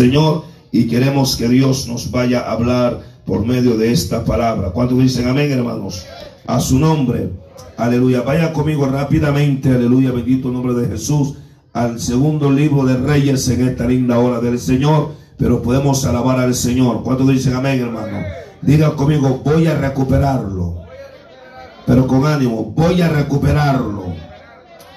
Señor y queremos que Dios nos vaya a hablar por medio de esta palabra. ¿Cuántos dicen amén, hermanos? A su nombre. Aleluya. Vaya conmigo rápidamente, aleluya, bendito nombre de Jesús, al segundo libro de Reyes en esta linda hora del Señor. Pero podemos alabar al Señor. ¿Cuántos dicen amén, hermano? Diga conmigo, voy a recuperarlo. Pero con ánimo, voy a recuperarlo.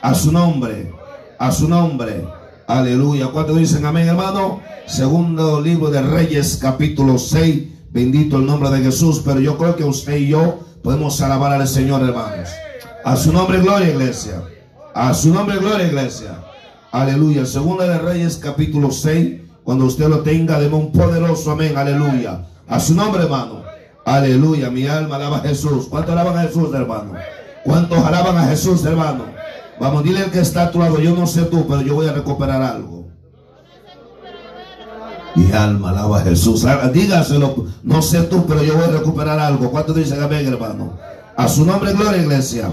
A su nombre, a su nombre. Aleluya. ¿Cuántos dicen amén, hermano? Segundo libro de Reyes, capítulo 6. Bendito el nombre de Jesús. Pero yo creo que usted y yo podemos alabar al Señor, hermanos. A su nombre, gloria, iglesia. A su nombre, gloria, iglesia. Aleluya. Segunda de Reyes, capítulo 6. Cuando usted lo tenga, deme un poderoso amén. Aleluya. A su nombre, hermano. Aleluya. Mi alma alaba a Jesús. ¿Cuántos alaban a Jesús, hermano? ¿Cuántos alaban a Jesús, hermano? Vamos, dile al que está a tu lado. Yo no sé tú, pero yo voy a recuperar algo. Mi alma alaba a Jesús. Dígaselo. No sé tú, pero yo voy a recuperar algo. ¿Cuántos dicen amén, hermano? A su nombre, gloria, iglesia.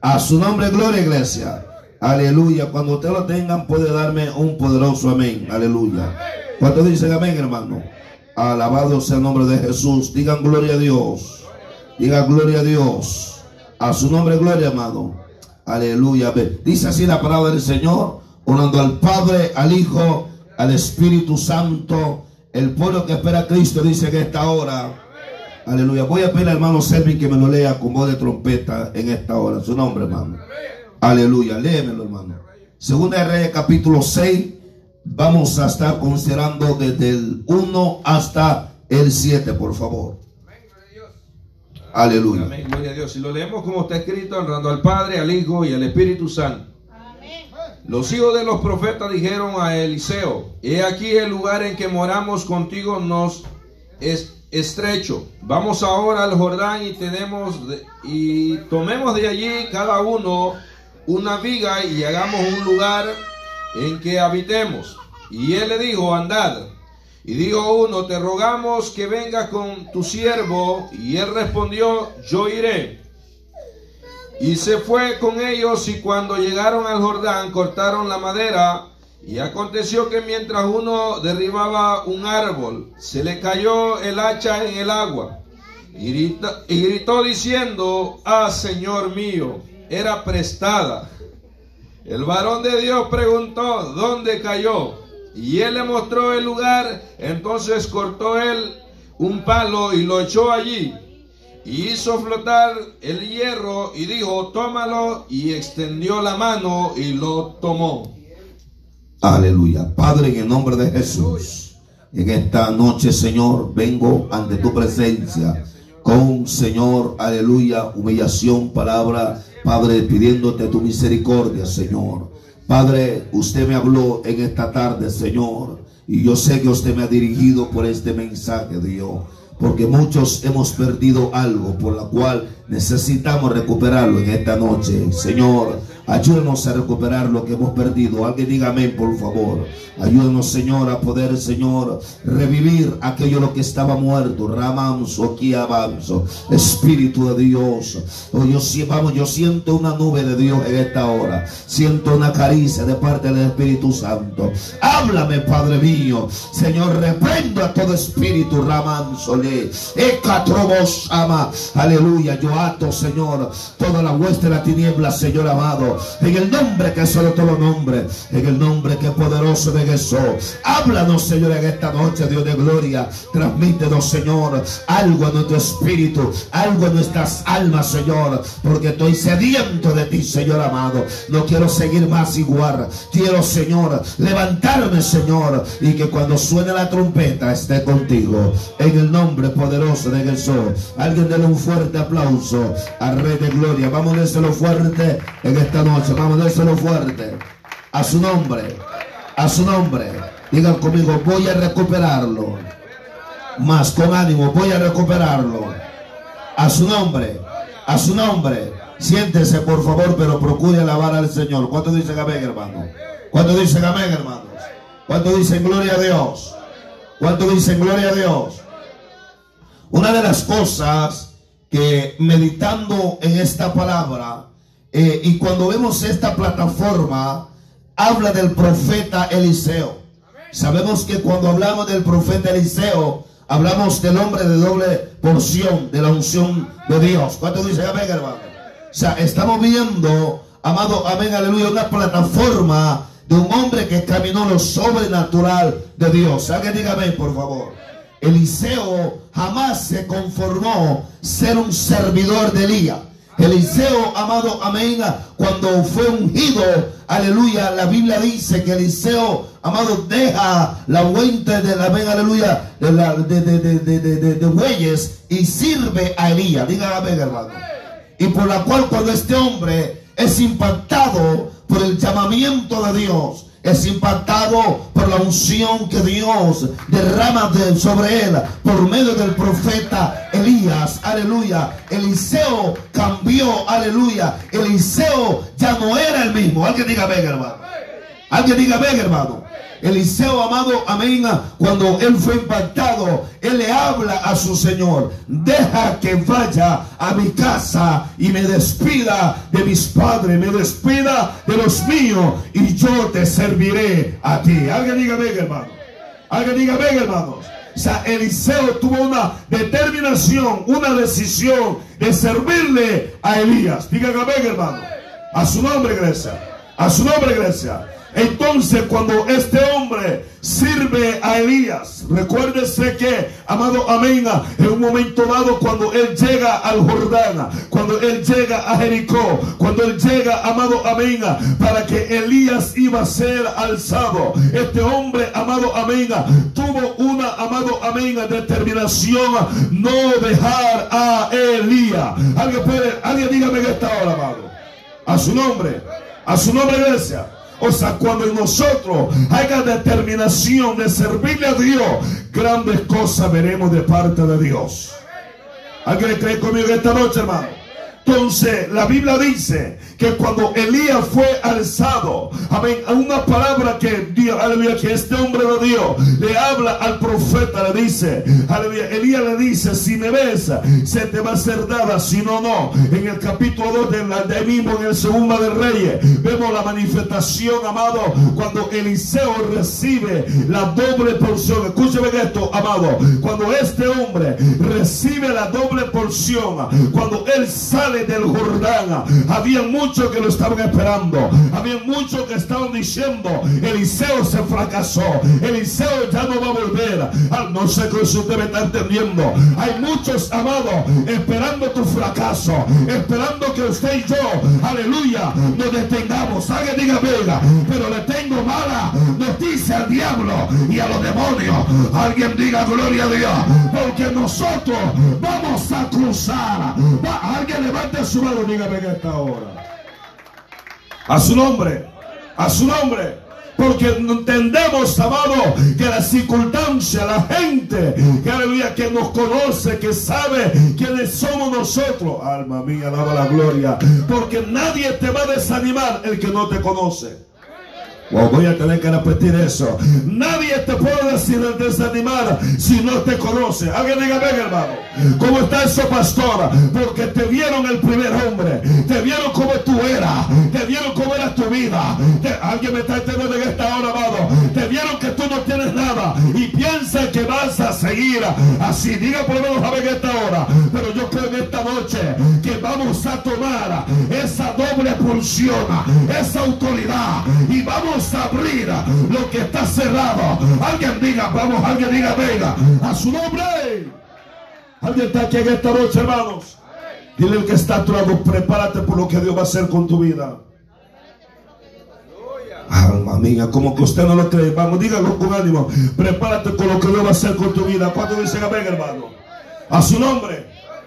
A su nombre, gloria, iglesia. Aleluya. Cuando usted lo tengan, puede darme un poderoso amén. Aleluya. ¿Cuántos dicen amén, hermano? Alabado sea el nombre de Jesús. Digan gloria a Dios. Digan gloria a Dios. A su nombre, gloria, amado. Aleluya. Dice así la palabra del Señor. Orando al Padre, al Hijo al Espíritu Santo. El pueblo que espera a Cristo dice que esta hora. Aleluya. Voy a pedir al hermano Servi que me lo lea con voz de trompeta en esta hora. Su nombre, hermano. Aleluya. Léemelo, hermano. Segunda de Reyes, capítulo 6. Vamos a estar considerando desde el 1 hasta el 7, por favor. Aleluya. Amén, gloria a Dios. Y lo leemos como está escrito, honrando al Padre, al Hijo y al Espíritu Santo. Los hijos de los profetas dijeron a Eliseo, he aquí el lugar en que moramos contigo nos es estrecho. Vamos ahora al Jordán y tenemos y tomemos de allí cada uno una viga y hagamos un lugar en que habitemos. Y él le dijo, andad. Y dijo uno, te rogamos que venga con tu siervo. Y él respondió, yo iré. Y se fue con ellos y cuando llegaron al Jordán cortaron la madera y aconteció que mientras uno derribaba un árbol, se le cayó el hacha en el agua y gritó, diciendo, ah Señor mío, era prestada. El varón de Dios preguntó, ¿dónde cayó? Y él le mostró el lugar, entonces cortó él un palo y lo echó allí y hizo flotar el hierro y dijo, tómalo y extendió la mano y lo tomó. Aleluya. Padre, en el nombre de Jesús, en esta noche, Señor, vengo ante tu presencia con, Señor, aleluya, humillación, palabra, Padre, pidiéndote tu misericordia, Señor. Padre, usted me habló en esta tarde, Señor, y yo sé que usted me ha dirigido por este mensaje, Dios porque muchos hemos perdido algo por la cual necesitamos recuperarlo en esta noche. Señor, ayúdenos a recuperar lo que hemos perdido. Alguien diga amén, por favor. Ayúdenos, Señor, a poder, Señor, revivir aquello lo que estaba muerto. Ramanso, aquí avanzo. Espíritu de Dios. Oh, yo, vamos, yo siento una nube de Dios en esta hora. Siento una caricia de parte del Espíritu Santo. Háblame, Padre mío. Señor, reprendo a todo espíritu. Ramanso, le. ama. Aleluya. Yo ato, Señor, toda la hueste de la tiniebla, Señor amado. En el nombre que es solo todo nombre. En el nombre que es poderoso de Jesús. Háblanos, Señor, en esta noche, Dios de gloria. Transmítenos, Señor, algo a nuestro espíritu, algo a nuestras almas, Señor, porque estoy sediento de ti, Señor amado. No quiero seguir más igual. Quiero, Señor, levantarme, Señor, y que cuando suene la trompeta esté contigo. En el nombre poderoso de Jesús. Alguien déle un fuerte aplauso al Rey de Gloria. Vamos a déselo fuerte en esta noche. Vamos a fuerte. A su nombre a su nombre. Digan conmigo, voy a recuperarlo. Más con ánimo, voy a recuperarlo. A su nombre, a su nombre. Siéntese, por favor, pero procure alabar al Señor. ¿Cuánto dicen amén, hermano? ¿Cuánto dicen amén, hermanos? ¿Cuánto dicen gloria a Dios? ¿Cuánto dicen gloria a Dios? Una de las cosas que meditando en esta palabra eh, y cuando vemos esta plataforma, habla del profeta Eliseo. Sabemos que cuando hablamos del profeta Eliseo, hablamos del hombre de doble porción, de la unción de Dios. ¿Cuánto dice amén, hermano? O sea, estamos viendo, amado, amén, aleluya, una plataforma de un hombre que caminó lo sobrenatural de Dios. Alguien diga amén, por favor. Eliseo jamás se conformó ser un servidor de Elías. Eliseo, amado, amén, cuando fue ungido, aleluya, la Biblia dice que Eliseo, amado, deja la fuente de la, amén, aleluya, de, la, de, de, de, bueyes y sirve a Elías. Diga amén, hermano. Y por la cual cuando este hombre es impactado por el llamamiento de Dios, es impactado por la unción que Dios derrama de- sobre él por medio del profeta Elías. Aleluya. Eliseo cambió. Aleluya. Eliseo ya no era el mismo. Alguien diga, venga, hermano. Alguien diga, venga, hermano. Eliseo, amado, amén, cuando él fue impactado, él le habla a su Señor, deja que vaya a mi casa y me despida de mis padres, me despida de los míos y yo te serviré a ti. Alguien diga, venga, hermano. Alguien diga, venga, hermanos. O sea, Eliseo tuvo una determinación, una decisión de servirle a Elías. Diga, venga, hermano. A su nombre, iglesia. A su nombre, iglesia. Entonces, cuando este hombre sirve a Elías, recuérdese que, amado amén, en un momento dado, cuando él llega al Jordán, cuando él llega a Jericó, cuando él llega, amado amén, para que Elías iba a ser alzado, este hombre, amado amén, tuvo una, amado amén, determinación no dejar a Elías. Alguien puede, alguien dígame en esta hora, amado. A su nombre, a su nombre, iglesia. O sea, cuando en nosotros haya determinación de servirle a Dios, grandes cosas veremos de parte de Dios. ¿Alguien cree conmigo esta noche, hermano? Entonces, la Biblia dice que cuando Elías fue alzado, amén, una palabra que Dios, aleluya, que este hombre de Dios le habla al profeta, le dice, aleluya, Elías le dice, si me ves, se te va a ser dada, si no, no. En el capítulo 2 de, la, de mismo, en el segundo de Reyes, vemos la manifestación, amado, cuando Eliseo recibe la doble porción. Escúcheme esto, amado, cuando este hombre recibe la doble porción, cuando él sale del Jordán, había muchos que lo estaban esperando, había muchos que estaban diciendo, Eliseo se fracasó, Eliseo ya no va a volver. Ah, no sé si usted me está entendiendo. Hay muchos, amados, esperando tu fracaso, esperando que usted y yo, aleluya, nos detengamos. Alguien diga, venga, pero le tengo mala noticia al diablo y a los demonios. Alguien diga, gloria a Dios, porque nosotros vamos a cruzar. Alguien levante su mano, dígame en esta hora. A su nombre, a su nombre. Porque entendemos, amado, que la circunstancia, la gente, que aleluya, que nos conoce, que sabe quiénes somos nosotros. Alma mía, alaba la gloria. Porque nadie te va a desanimar el que no te conoce. Voy a tener que repetir eso. Nadie te puede desanimar si no te conoce. Alguien diga, venga hermano. ¿Cómo está eso, pastora? Porque te vieron el primer hombre. Te vieron como tú. Vieron cómo era tu vida. Alguien me está entendiendo en esta hora, amado. Te vieron que tú no tienes nada. Y piensa que vas a seguir así. Diga por lo menos a ver en esta hora. Pero yo creo en esta noche que vamos a tomar esa doble pulsión, esa autoridad. Y vamos a abrir lo que está cerrado. Alguien diga, vamos, alguien diga, venga, a su nombre. Alguien está aquí en esta noche, hermanos. Dile al que está a prepárate por lo que Dios va a hacer con tu vida. Alma mía, como que usted no lo cree. Vamos, dígalo con ánimo. Prepárate con lo que Dios va a hacer con tu vida. ¿Cuánto dicen amén, hermano? A su nombre.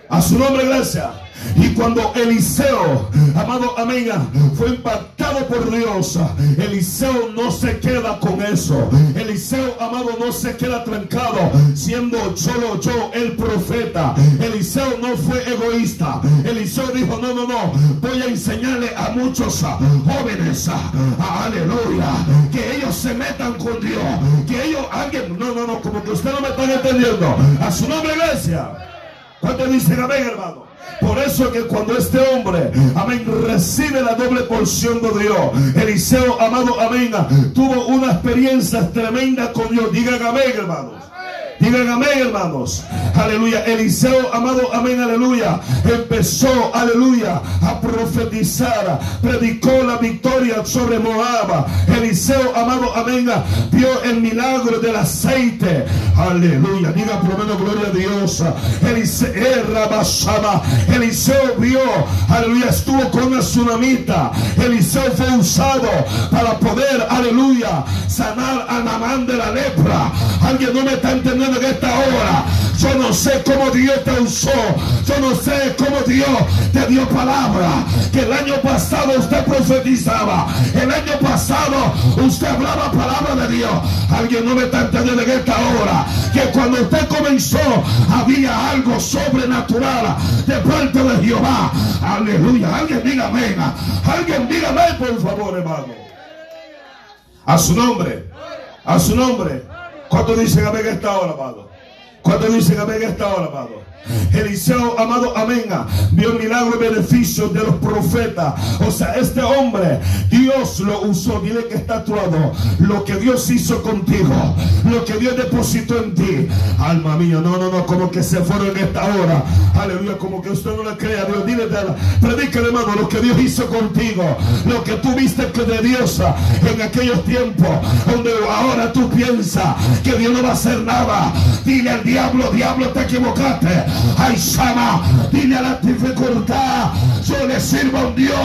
A su nombre, iglesia. Y cuando Eliseo, amado amiga, fue impactado por Dios, Eliseo no se queda con eso. Eliseo, amado, no se queda trancado siendo solo yo el profeta. Eliseo no fue egoísta. Eliseo dijo, no, no, no, voy a enseñarle a muchos jóvenes, aleluya, que ellos se metan con Dios. Que ellos, alguien, no, no, no, como que usted no me está entendiendo. A su nombre, iglesia. ¿Cuántos dicen amén, hermano? Por eso es que cuando este hombre, amén, recibe la doble porción de Dios, Eliseo, amado, amén, tuvo una experiencia tremenda con Dios. Digan amén, hermanos. Digan amén, hermanos. Aleluya. Eliseo, amado, amén, aleluya. Empezó, aleluya, a profetizar. Predicó la victoria sobre Moab. Eliseo, amado, amén, vio el milagro del aceite. Aleluya. Diga por lo menos gloria a Dios. Eliseo, eh, Eliseo vio, aleluya, estuvo con una tsunamita. Eliseo fue usado para poder, aleluya, sanar a Namán de la lepra. Alguien no me está entendiendo en esta hora. Yo no sé cómo Dios te usó. Yo no sé cómo Dios te dio palabra. Que el año pasado usted profetizaba. El año pasado usted hablaba palabra de Dios. Alguien no me está entendiendo en esta hora. Que cuando usted comenzó había algo sobrenatural de parte de Jehová. Aleluya. Alguien diga amén. Alguien diga amén, por favor, hermano. A su nombre. A su nombre. ¿Cuánto dicen amén esta hora, amado? ¿Cuánto dicen amén esta hora, amado? Eliseo, amado, amén, vio el milagro y beneficio de los profetas. O sea, este hombre, Dios lo usó. Dile que está actuado. Lo que Dios hizo contigo, lo que Dios depositó en ti. Alma mía, no, no, no, como que se fueron en esta hora. Aleluya, como que usted no le crea Dios. Dile, predícale, hermano, lo que Dios hizo contigo, lo que tú viste que de Dios en aquellos tiempos, donde ahora tú piensas que Dios no va a hacer nada. Dile al diablo, diablo, te equivocaste. Ay, Sama, dile a la dificultad, yo le sirvo a Dios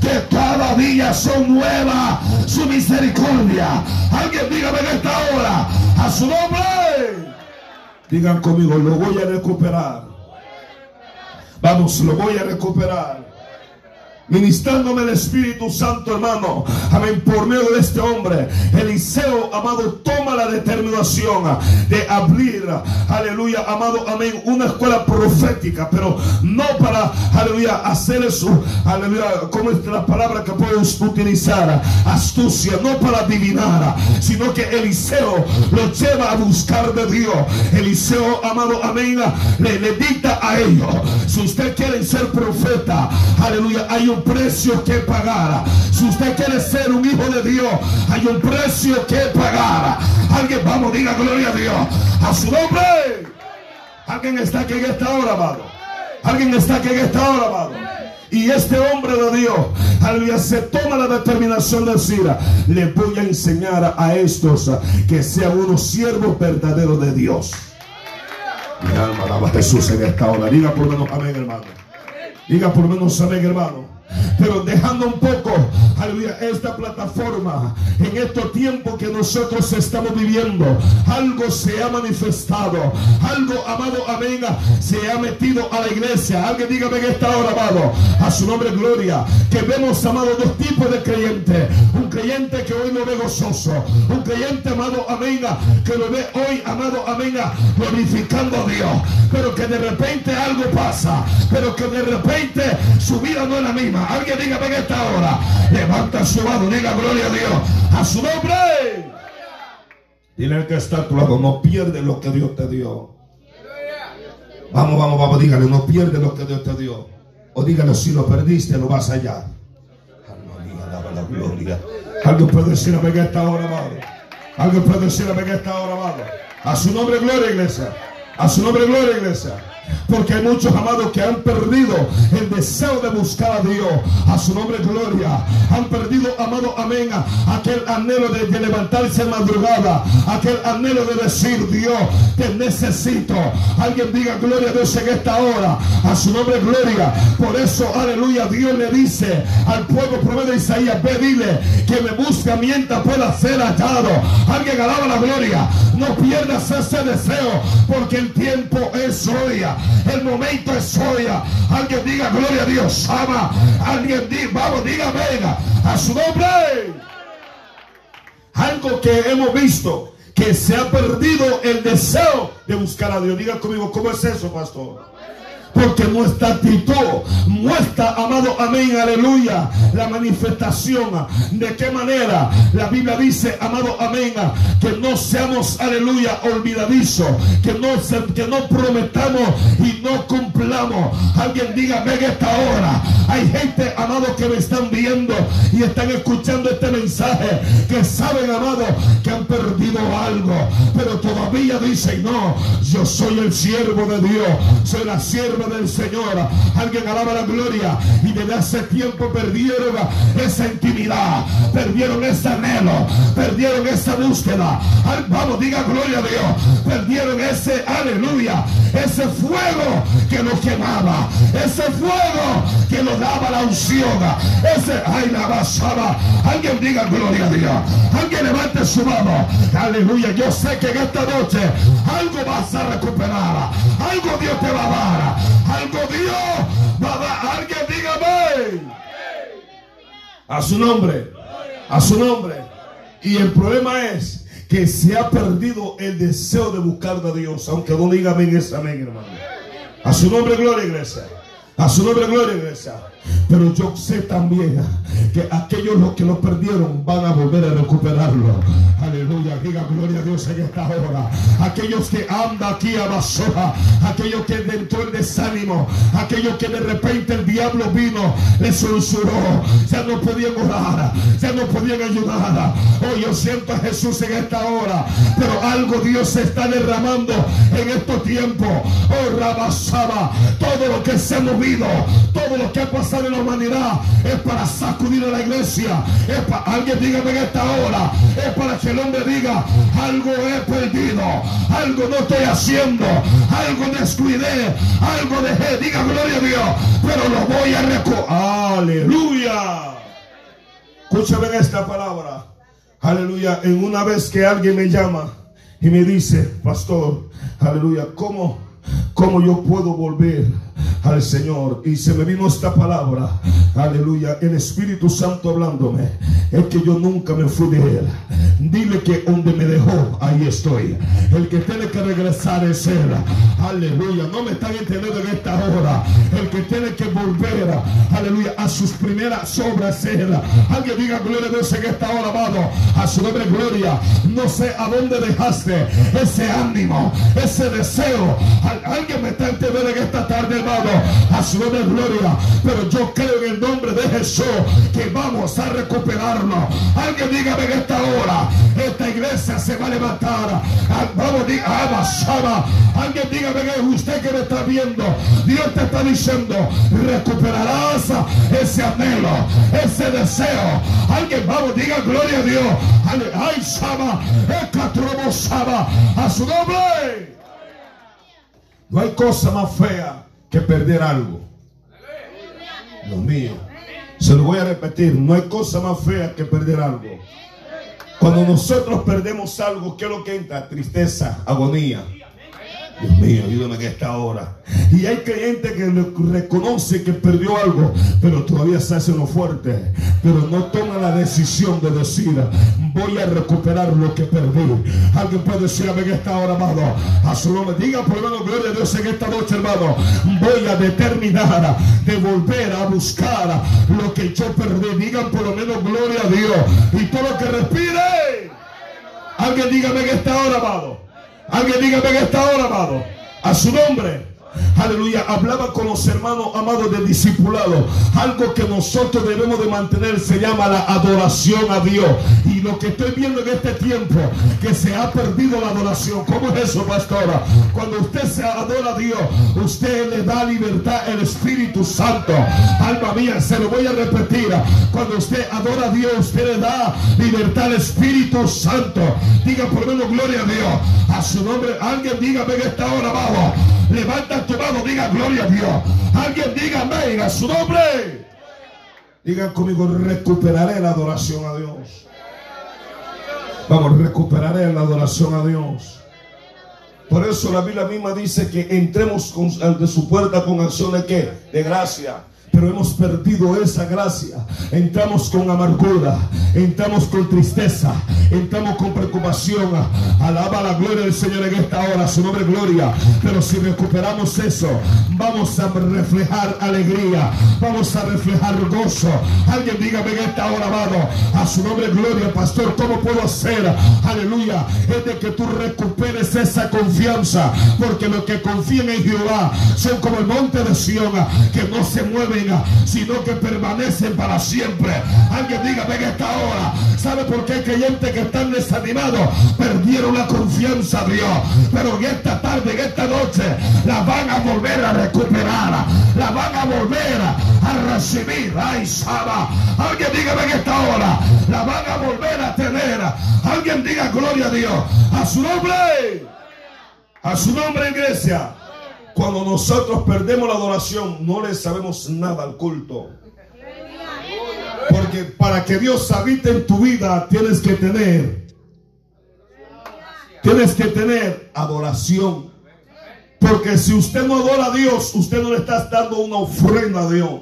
que cada día son nuevas su misericordia. Alguien dígame en esta hora, a su nombre. Digan conmigo, lo voy a recuperar. Vamos, lo voy a recuperar ministrándome el Espíritu Santo, hermano. Amén. Por medio de este hombre, Eliseo, amado, toma la determinación de abrir, aleluya, amado, amén, una escuela profética, pero no para, aleluya, hacer eso, aleluya, como es la palabra que puedes utilizar, astucia, no para adivinar, sino que Eliseo lo lleva a buscar de Dios. Eliseo, amado, amén, le, le dicta a ellos, si usted quiere ser profeta, aleluya, hay un precio que pagar. Si usted quiere ser un hijo de Dios, hay un precio que pagar. Alguien, vamos, diga gloria a Dios. A su nombre. Alguien está aquí en esta hora, amado. Alguien está aquí en esta hora, amado. Y este hombre de Dios, aleluya, se toma la determinación de decir, le voy a enseñar a estos que sean unos siervos verdaderos de Dios. Mi alma alaba a Jesús en esta hora. Diga por menos amén, hermano. Diga por menos amén, hermano. Pero dejando un poco, aleluya, esta plataforma, en estos tiempos que nosotros estamos viviendo, algo se ha manifestado, algo, amado, amén, se ha metido a la iglesia. Alguien dígame en esta hora, amado, a su nombre gloria, que vemos, amado, dos tipos de creyentes. Un creyente que hoy lo ve gozoso, un creyente, amado, amén, que lo ve hoy, amado, amén, glorificando a Dios, pero que de repente algo pasa, pero que de repente su vida no es la misma. Alguien diga en esta hora. Levanta su mano, diga gloria a Dios. A su nombre. Dile que está a tu lado, no pierde lo que Dios te dio. Vamos, vamos, vamos, dígale, no pierde lo que Dios te dio. O dígale, si lo perdiste, lo vas allá. Alma la gloria. Alguien puede decir en esta hora, amado. Alguien puede decir en esta hora, amado. A su nombre, gloria, iglesia. A su nombre, gloria, iglesia. Porque hay muchos amados que han perdido el deseo de buscar a Dios. A su nombre, gloria. Han perdido, amado, amén, aquel anhelo de, levantarse en madrugada. Aquel anhelo de decir, Dios, te necesito. Alguien diga gloria a Dios en esta hora. A su nombre, gloria. Por eso, aleluya, Dios le dice al pueblo promedio Isaías, ve, dile que me busca mientras pueda ser hallado. Alguien alaba la gloria. No pierdas ese deseo porque el tiempo es hoy. El momento es hoy. Alguien diga gloria a Dios. Ama. Alguien diga, vamos, diga venga. A su nombre. Algo que hemos visto. Que se ha perdido el deseo de buscar a Dios. Diga conmigo, ¿cómo es eso, pastor? Porque nuestra actitud muestra, amado, amén, aleluya, la manifestación. ¿De qué manera? La Biblia dice, amado, amén, que no seamos, aleluya, olvidadizos, que no, que no prometamos y no cumplamos. Alguien diga, en esta hora. Hay gente, amado, que me están viendo y están escuchando este mensaje, que saben, amado, que han perdido algo, pero todavía dicen, no, yo soy el siervo de Dios, soy la sierva del Señor. Alguien alaba la gloria y desde hace tiempo perdieron esa intimidad, perdieron ese anhelo, perdieron esa búsqueda. Vamos, diga gloria a Dios. Perdieron ese aleluya, ese fuego que nos quemaba, ese fuego que nos daba la unción, ese ay la basaba. Alguien diga gloria a Dios. Alguien levante su mano. Aleluya. Yo sé que en esta noche algo vas a recuperar. Algo Dios te va a dar. A su nombre. A su nombre. Y el problema es que se ha perdido el deseo de buscar a Dios. Aunque no diga amén, es amén, hermano. A su nombre, gloria, iglesia. A su nombre, gloria, iglesia. Pero yo sé también que aquellos los que lo perdieron van a volver a recuperarlo. Aleluya, diga gloria a Dios en esta hora. Aquellos que andan aquí a Basoja, aquellos que dentro el desánimo, aquellos que de repente el diablo vino, les censuró, ya no podían orar, ya no podían ayudar. Oh, yo siento a Jesús en esta hora, pero algo Dios se está derramando en estos tiempos. Oh, Rabasaba, todo lo que se ha movido, todo lo que ha pasado en la humanidad es para sacudir a la iglesia. Es para, alguien dígame en esta hora. Es para que el hombre diga, algo he perdido, algo no estoy haciendo, algo descuidé, algo dejé. Diga gloria a Dios, pero lo voy a recoger. Aleluya. Escúchame esta palabra. Aleluya. En una vez que alguien me llama y me dice, pastor, aleluya, ¿cómo, cómo yo puedo volver? Al Señor. Y se me vino esta palabra. Aleluya. El Espíritu Santo hablándome. Es que yo nunca me fui de Él. Dile que donde me dejó, ahí estoy. El que tiene que regresar es Él. Aleluya. No me están entendiendo en esta hora. El que tiene que volver, aleluya, a sus primeras obras es Él. Alguien diga gloria a Dios en esta hora, amado. A su nombre, gloria. No sé a dónde dejaste ese ánimo, ese deseo. Alguien me está entendiendo en esta tarde, a su nombre gloria. Pero yo creo en el nombre de Jesús que vamos a recuperarlo. Alguien dígame en esta hora, esta iglesia se va a levantar. Ah, vamos, diga, ah, Alguien dígame que usted que me está viendo, Dios te está diciendo, recuperarás ese anhelo, ese deseo. Alguien, vamos, diga gloria a Dios. Ay, Saba, Saba, a su nombre. No hay cosa más fea que perder algo. Dios mío. Se lo voy a repetir. No hay cosa más fea que perder algo. Cuando nosotros perdemos algo, ¿qué es lo que entra? Tristeza, agonía. Dios mío, ayúdame en esta hora. Y hay creyentes que reconoce que perdió algo, pero todavía se hace uno fuerte. Pero no toma la decisión de decir, voy a recuperar lo que perdí. Alguien puede decir en esta hora, amado, a su nombre. Diga por lo menos gloria a Dios en esta noche, hermano. Voy a determinar de volver a buscar lo que yo perdí. Digan por lo menos gloria a Dios. Y todo lo que respire. Alguien dígame en esta hora, amado. Alguien dígame en esta hora, amado. A su nombre. Aleluya. Hablaba con los hermanos amados del discipulado. Algo que nosotros debemos de mantener se llama la adoración a Dios. Y lo que estoy viendo en este tiempo, que se ha perdido la adoración. ¿Cómo es eso, pastora? Cuando usted se adora a Dios, usted le da libertad al Espíritu Santo. Alma mía, se lo voy a repetir. Cuando usted adora a Dios, usted le da libertad al Espíritu Santo. Diga por menos gloria a Dios. A su nombre, alguien dígame en esta hora, vamos. Levanta tu mano, diga gloria a Dios. Alguien diga amén a su nombre. Digan conmigo, recuperaré la adoración a Dios. Vamos, recuperaré la adoración a Dios. Por eso la Biblia misma dice que entremos ante su puerta con acciones que de gracia. Hemos perdido esa gracia. Entramos con amargura, entramos con tristeza, entramos con preocupación. Alaba la gloria del Señor en esta hora, su nombre gloria. Pero si recuperamos eso, vamos a reflejar alegría, vamos a reflejar gozo. Alguien dígame en esta hora, amado, a su nombre gloria, pastor, ¿cómo puedo hacer? Aleluya, es de que tú recuperes esa confianza, porque los que confían en Jehová son como el monte de Sion, que no se mueven, sino que permanecen para siempre. Alguien dígame en esta hora, ¿sabe por qué hay creyentes que están desanimados? Perdieron la confianza a Dios, pero en esta tarde, en esta noche, la van a volver a recuperar, la van a volver a recibir. Ay, Saba, alguien dígame en esta hora, la van a volver a tener. Alguien diga gloria a Dios, a su nombre, a su nombre, iglesia. Cuando nosotros perdemos la adoración, no le sabemos nada al culto. Porque para que Dios habite en tu vida, tienes que tener, tienes que tener adoración. Porque si usted no adora a Dios, usted no le está dando una ofrenda a Dios.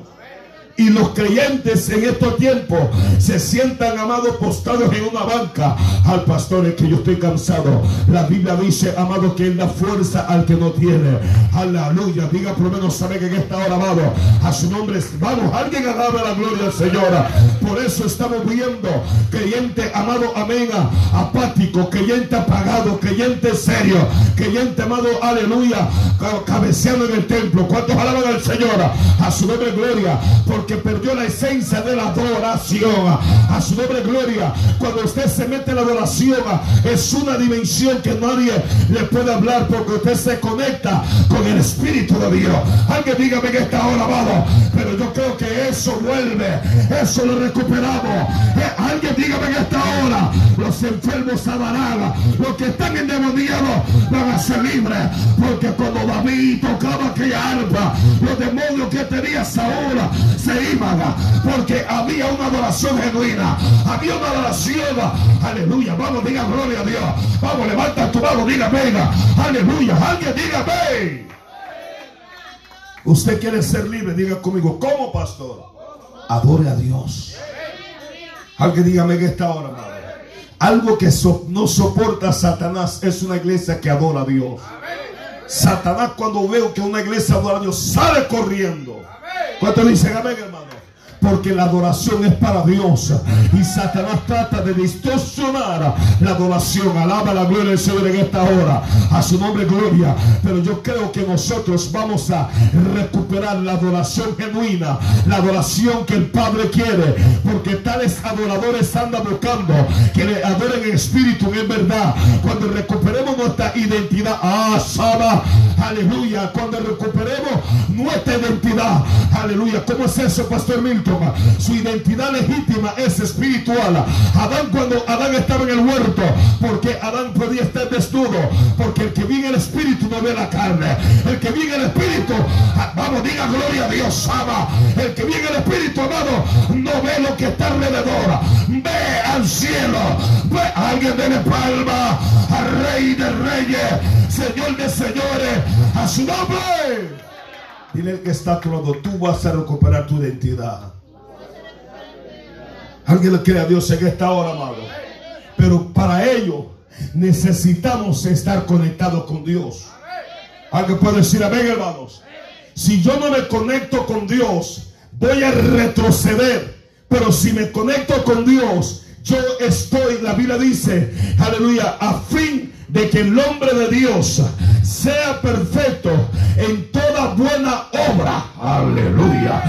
Y los creyentes en estos tiempos se sientan, amados, postrados en una banca. Al pastor es que yo estoy cansado. La Biblia dice, amado, que él da fuerza al que no tiene. Aleluya. Diga por lo menos, sabe que en esta hora, amado, a su nombre, vamos, alguien alabe la gloria del Señor. Por eso estamos viendo creyente, amado, amén, apático, creyente apagado, creyente serio, creyente, amado, aleluya, cabeceando en el templo. ¿Cuántos alaban al Señor? A su nombre, gloria. Que perdió la esencia de la adoración. A su nombre gloria. Cuando usted se mete en la adoración, es una dimensión que nadie le puede hablar porque usted se conecta con el Espíritu de Dios. Alguien dígame que está ahora, amado. Pero yo creo que eso vuelve. Eso lo recuperamos. Eh, alguien dígame que esta hora los enfermos amarán. Los que están endemoniados van a ser libres. Porque cuando David tocaba aquella arpa, los demonios que tenía Saúl se iban porque había una adoración genuina. Había una adoración. Aleluya. Vamos, diga gloria a Dios. Vamos, levanta tu mano, diga venga. Aleluya. Alguien diga ven. Usted quiere ser libre, diga conmigo, ¿cómo pastor? Adore a Dios. Alguien dígame que esta hora, madre. Algo que no soporta Satanás es una iglesia que adora a Dios. Satanás cuando veo que una iglesia adora a Dios sale corriendo. ¿Cuántos dicen amén, hermano? Porque la adoración es para Dios. Y Satanás trata de distorsionar la adoración. Alaba la gloria del Señor en esta hora. A su nombre, gloria. Pero yo creo que nosotros vamos a recuperar la adoración genuina. La adoración que el Padre quiere. Porque tales adoradores andan buscando que le adoren en espíritu y en verdad. Cuando recuperemos nuestra identidad. Ah, Saba. Aleluya. Cuando recuperemos nuestra identidad. Aleluya. ¿Cómo es eso, Pastor Milton? Su identidad legítima es espiritual. Adán cuando Adán estaba en el huerto, porque Adán podía estar desnudo, porque el que vive el espíritu no ve la carne. El que vive el espíritu, vamos, diga gloria a Dios, ama. El que vive el espíritu, amado, no ve lo que está alrededor. Ve al cielo. Ve alguien de palma al rey de reyes, señor de señores, a su nombre. Dile el que está tú vas a recuperar tu identidad. Alguien le cree a Dios en esta hora, amado. Pero para ello necesitamos estar conectados con Dios. Alguien puede decir amén, hermanos. Si yo no me conecto con Dios, voy a retroceder. Pero si me conecto con Dios, yo estoy, la Biblia dice, aleluya, a fin de que el hombre de Dios sea perfecto en toda buena obra. Aleluya.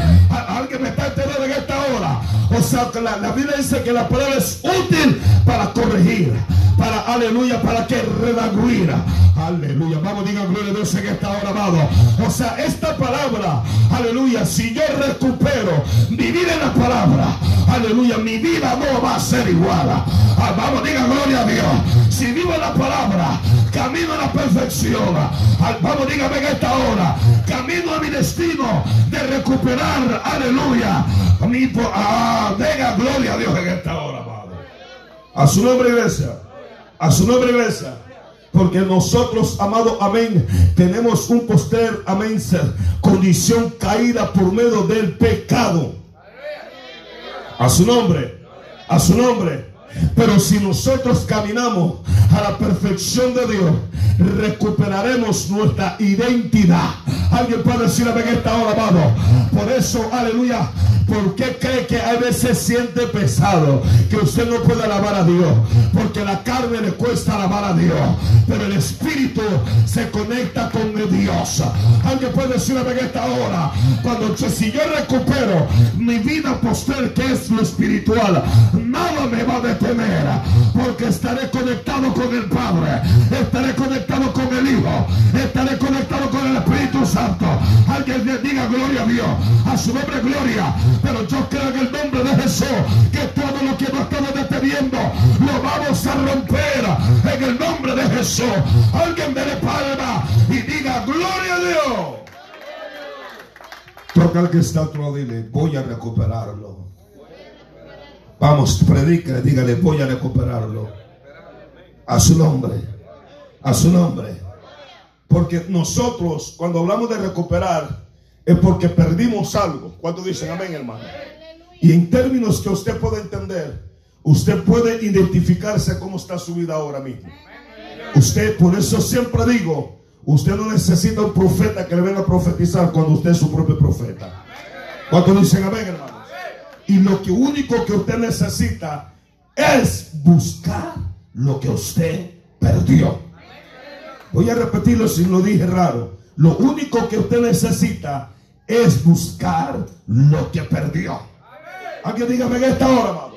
Alguien me está entendiendo en esta hora. O sea, que la, Biblia dice que la palabra es útil para corregir, para, aleluya, para que redaguir. Aleluya. Vamos, diga gloria a Dios en esta hora, amado. O sea, esta palabra, aleluya, si yo recupero vivir en la palabra, aleluya, mi vida no va a ser igual. Ah, vamos, diga gloria a Dios. Si vivo en la palabra, camino a la perfección. Ah, vamos, dígame en esta hora, camino a mi destino de recuperar, aleluya, mi, ah, venga, gloria a Dios en esta hora, amado. A su nombre, iglesia. A su nombre, iglesia. Porque nosotros, amado, amén, tenemos un poster, amén, condición caída por medio del pecado. A su nombre, a su nombre. Pero si nosotros caminamos a la perfección de Dios, recuperaremos nuestra identidad. Alguien puede decir en esta hora, amado. Por eso, aleluya. ¿Por qué cree que a veces siente pesado? Que usted no puede alabar a Dios. Porque la carne le cuesta alabar a Dios. Pero el espíritu se conecta con Dios. Alguien puede decir en esta hora. Cuando si yo recupero mi vida posterior que es lo espiritual, nada me va a detener porque estaré conectado con el Padre, estaré conectado con el Hijo, estaré conectado con el Espíritu Santo. Alguien le diga gloria a Dios, a su nombre gloria. Pero yo creo en el nombre de Jesús que todo lo que nos estamos deteniendo lo vamos a romper en el nombre de Jesús. Alguien dele palma y diga gloria a Dios. Toca al que está a otro dile, voy a recuperarlo. Vamos, predique, dígale, voy a recuperarlo. A su nombre. A su nombre. Porque nosotros, cuando hablamos de recuperar, es porque perdimos algo. ¿Cuánto dicen amén, hermano? Y en términos que usted puede entender, usted puede identificarse cómo está su vida ahora mismo. Usted, por eso siempre digo, usted no necesita un profeta que le venga a profetizar cuando usted es su propio profeta. ¿Cuánto dicen amén, hermano? Y lo que único que usted necesita es buscar lo que usted perdió. Voy a repetirlo si lo dije raro. Lo único que usted necesita es buscar lo que perdió. Alguien dígame en esta hora, amado.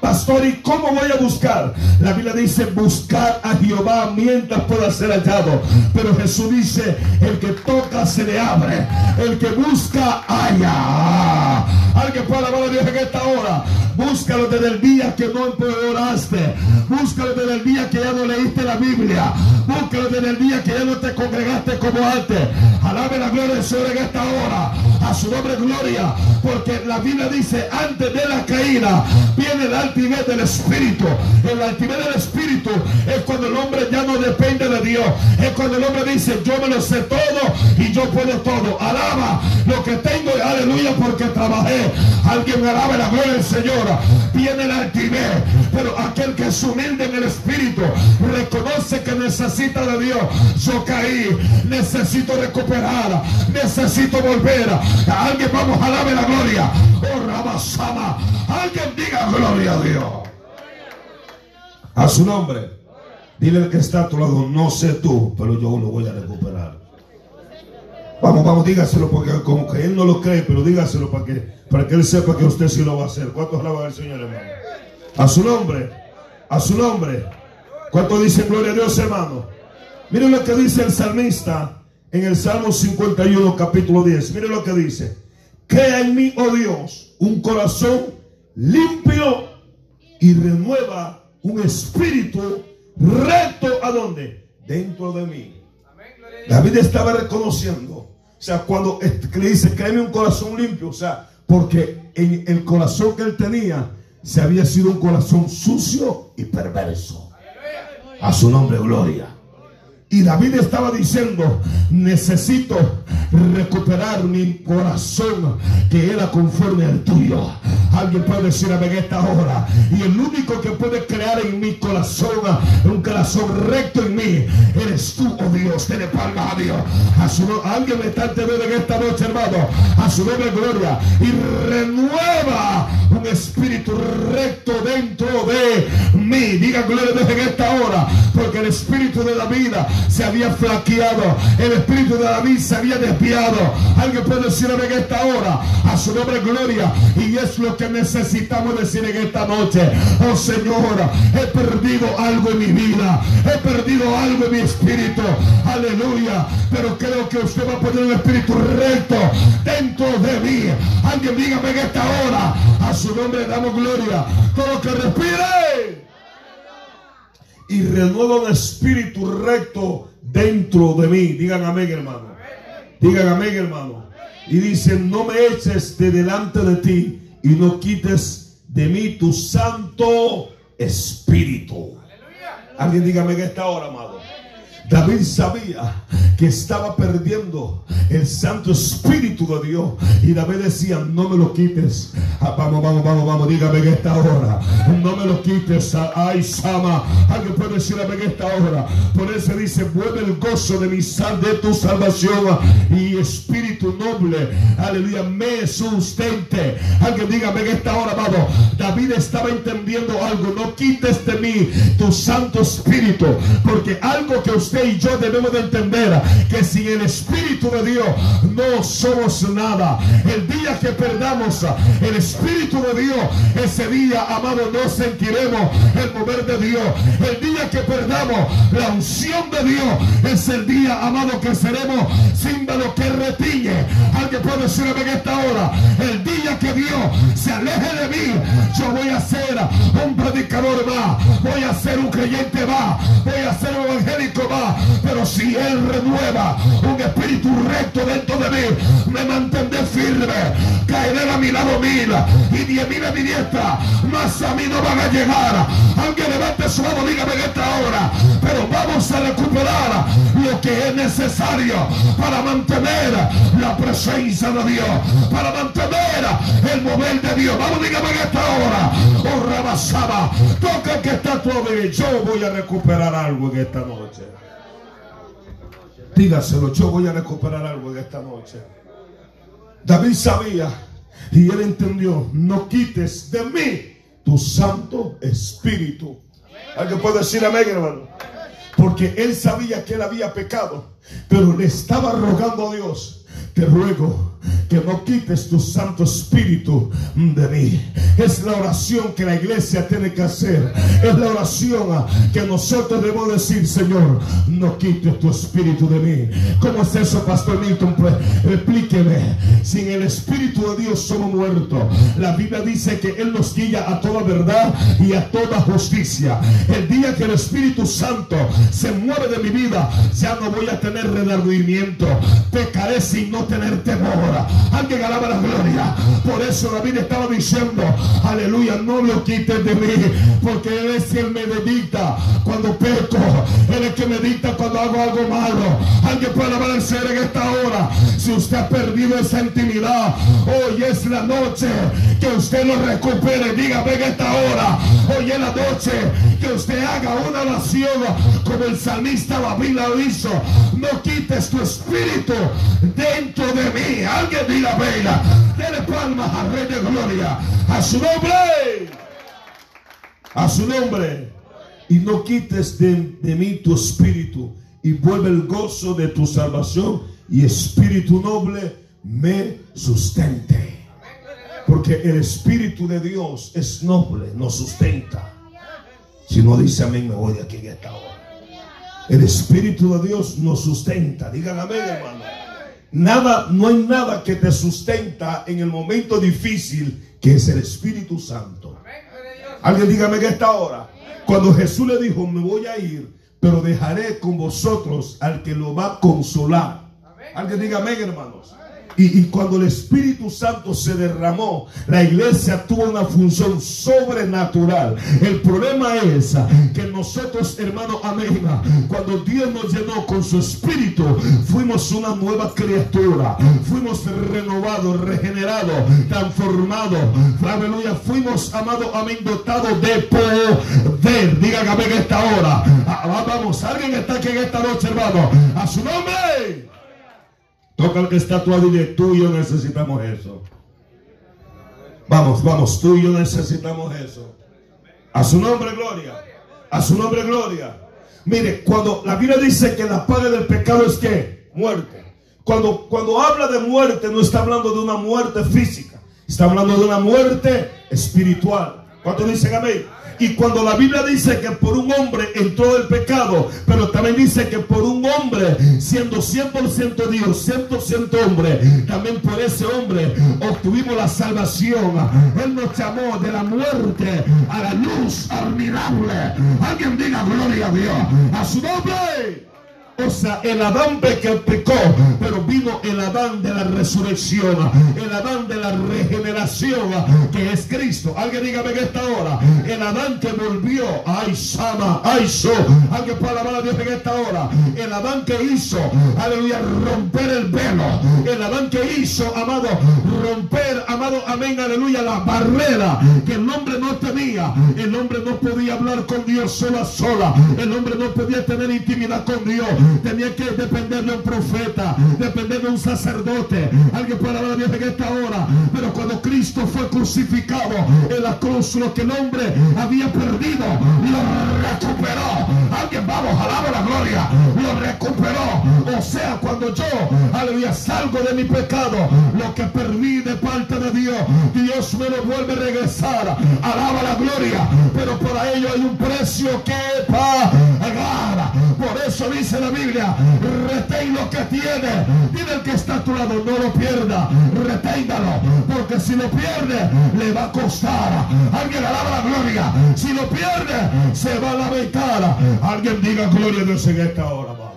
Pastor, ¿y cómo voy a buscar? La Biblia dice, buscar a Jehová mientras pueda ser hallado. Pero Jesús dice, el que toca se le abre. El que busca, haya. Alguien puede alabar a Dios en esta hora. Búscalo desde el día que no empeoraste. Búscalo desde el día que ya no leíste la Biblia. Búscalo desde el día que ya no te congregaste como antes. Alabe la gloria del Señor en esta hora. A su nombre gloria. Porque la Biblia dice, antes de la caída viene la altivez del Espíritu. En la altivez del Espíritu es cuando el hombre ya no depende de Dios. Es cuando el hombre dice, yo me lo sé todo y yo puedo todo. Alaba lo que tengo, aleluya, porque trabajé. Alguien alaba la gloria del Señor. Viene la altivez. Pero aquel que es humilde en el Espíritu reconoce que necesita de Dios. Yo caí, necesito recuperar, necesito volver. Alguien vamos a alabar la gloria. Oh, Rabasama. Alguien diga gloria Dios. A su nombre. Dile al que está a tu lado, no sé tú, pero yo lo voy a recuperar. Vamos, vamos, dígaselo porque como que él no lo cree, pero dígaselo para que, para que él sepa que usted sí lo va a hacer. ¿Cuántos alaban al Señor, hermano? A su nombre, a su nombre. ¿Cuántos dicen gloria a Dios, hermano? Miren lo que dice el salmista en el Salmo 51, capítulo 10. Miren lo que dice. Crea en mí, oh Dios, un corazón limpio y renueva un espíritu recto a dónde? Dentro de mí. David estaba reconociendo, o sea, cuando le dice, créeme un corazón limpio, o sea, porque en el corazón que él tenía se había sido un corazón sucio y perverso. A su nombre, gloria. Y David estaba diciendo, necesito recuperar mi corazón que era conforme al tuyo. Alguien puede decir a en esta hora. Y el único que puede crear en mi corazón un corazón recto en mí, eres tú, oh Dios. Dele palmas a Dios. A su, alguien me está entendiendo en esta noche, hermano. A su nombre, gloria. Y renueva un espíritu recto dentro de mí. Diga gloria a Dios en esta hora. Porque el espíritu de la vida se había flaqueado. El espíritu de David se había desviado. Alguien puede decir en esta hora a su nombre gloria. Y es lo que necesitamos decir en esta noche. Oh Señor, he perdido algo en mi vida. He perdido algo en mi espíritu. Aleluya. Pero creo que usted va a poner un espíritu recto dentro de mí. Alguien dígame en esta hora. A su nombre damos gloria. Todo que respire y renueva un espíritu recto dentro de mí. Digan amén, hermano. Digan amén, hermano. Y dicen, no me eches de delante de ti y no quites de mí tu santo espíritu. Alguien dígame en esta hora, amado. David sabía que estaba perdiendo el Santo Espíritu de Dios. Y David decía, no me lo quites. Ah, vamos, vamos, vamos, vamos, dígame en esta hora. No me lo quites. Ah, ay, Sama. Alguien puede decirme en esta hora. Por eso dice, vuelve el gozo de mi sal, de tu salvación. Y espíritu noble, aleluya, me sustente. Alguien dígame en esta hora, vamos. David estaba entendiendo algo. No quites de mí tu Santo Espíritu. Porque algo que usted y yo debemos de entender que sin el Espíritu de Dios no somos nada. El día que perdamos el Espíritu de Dios, ese día, amado, no sentiremos el mover de Dios. El día que perdamos la unción de Dios, es el día, amado, que seremos símbolo que retiñe. Alguien puede decirme en esta hora, el día que Dios se aleje de mí, yo voy a ser un predicador más, voy a ser un creyente más, voy a ser un evangélico más pero si Él renueva un espíritu recto dentro de mí, me mantendré firme. Caeré a mi lado mil y diez mil a mi diestra, más a mí no van a llegar. Aunque levante su mano, dígame en esta hora. Pero vamos a recuperar lo que es necesario para mantener la presencia de Dios, para mantener el mover de Dios. Vamos, dígame en esta hora. Oh, Rabasaba, toca que está todo bien. Yo voy a recuperar algo en esta noche. Dígaselo, yo voy a recuperar algo de esta noche. David sabía y él entendió, no quites de mí tu Santo Espíritu. ¿Alguien puede decir amén, hermano? Porque él sabía que él había pecado, pero le estaba rogando a Dios, te ruego que no quites tu Santo Espíritu de mí. Es la oración que la iglesia tiene que hacer. Es la oración que nosotros debemos decir, Señor, no quites tu Espíritu de mí. ¿Cómo es eso, Pastor Milton? Pues explíqueme. Sin el Espíritu de Dios somos muertos. La Biblia dice que Él nos guía a toda verdad y a toda justicia. El día que el Espíritu Santo se mueve de mi vida, ya no voy a tener renardimiento. Pecaré sin no tener temor. Alguien alaba la gloria. Por eso David estaba diciendo, aleluya, no lo quites de mí, porque Él es quien me dedica cuando peco. Él es quien me dicta cuando hago algo malo. Alguien puede alabar al Señor en esta hora. Si usted ha perdido esa intimidad, hoy es la noche que usted lo recupere. Dígame en esta hora. Hoy es la noche que usted haga una oración como el salmista David lo hizo. No quites tu espíritu dentro de mí. Alguien diga vela. Dele palmas al Rey de Gloria. A su nombre. A su nombre. Y no quites de, de mí tu espíritu. Y vuelve el gozo de tu salvación. Y espíritu noble me sustente. Porque el espíritu de Dios es noble, nos sustenta. Si no dice amén, me voy de aquí en esta hora. El espíritu de Dios nos sustenta. Digan amén, hermano. Nada, no hay nada que te sustenta en el momento difícil que es el Espíritu Santo. Alguien dígame que esta hora, cuando Jesús le dijo, me voy a ir, pero dejaré con vosotros al que lo va a consolar. Alguien dígame, hermanos. Y, cuando el Espíritu Santo se derramó, la iglesia tuvo una función sobrenatural. El problema es que nosotros, hermano, amén, cuando Dios nos llenó con su Espíritu, fuimos una nueva criatura. Fuimos renovados, regenerados, transformados. Aleluya, fuimos, amado, amén, dotados de poder. Dígame en esta hora. Ah, vamos, alguien está aquí en esta noche, hermano. A su nombre. Toca el que está tu y tú y yo necesitamos eso. Vamos, vamos, tú y yo necesitamos eso. A su nombre, gloria. A su nombre, gloria. Mire, cuando la Biblia dice que la paga del pecado es que muerte. Cuando, cuando habla de muerte, no está hablando de una muerte física. Está hablando de una muerte espiritual. ¿Cuánto dicen amén? Y cuando la Biblia dice que por un hombre entró el pecado, pero también dice que por un hombre, siendo 100% Dios, 100% hombre, también por ese hombre obtuvimos la salvación. Él nos llamó de la muerte a la luz admirable. Alguien diga gloria a Dios. A su nombre. El Adán que pecó, pero vino el Adán de la resurrección, el Adán de la regeneración, que es Cristo. Alguien dígame en esta hora, el Adán que volvió, ay Sama, ay So, alguien puede alabar a Dios en esta hora, el Adán que hizo, aleluya, romper el velo, el Adán que hizo, amado, romper, amado, amén, aleluya, la barrera que el hombre no tenía, el hombre no podía hablar con Dios sola sola, el hombre no podía tener intimidad con Dios, tenía que depender de un profeta, depender de un sacerdote. Alguien puede hablar Dios en esta hora. Pero cuando Cristo fue crucificado en la cruz, lo que el hombre había perdido, lo recuperó. Alguien, vamos, alaba la gloria, lo recuperó. O sea, cuando yo, aleluya, salgo de mi pecado, lo que perdí de parte de Dios, Dios me lo vuelve a regresar. Alaba la gloria. Pero por ello hay un precio que pagar. Por eso dice la Biblia, retén lo que tiene. Dile el que está a tu lado, no lo pierda. Reténgalo. Porque si lo pierde, le va a costar. Alguien alaba la gloria. Si lo pierde, se va a lamentar. Alguien diga gloria a Dios en esta hora,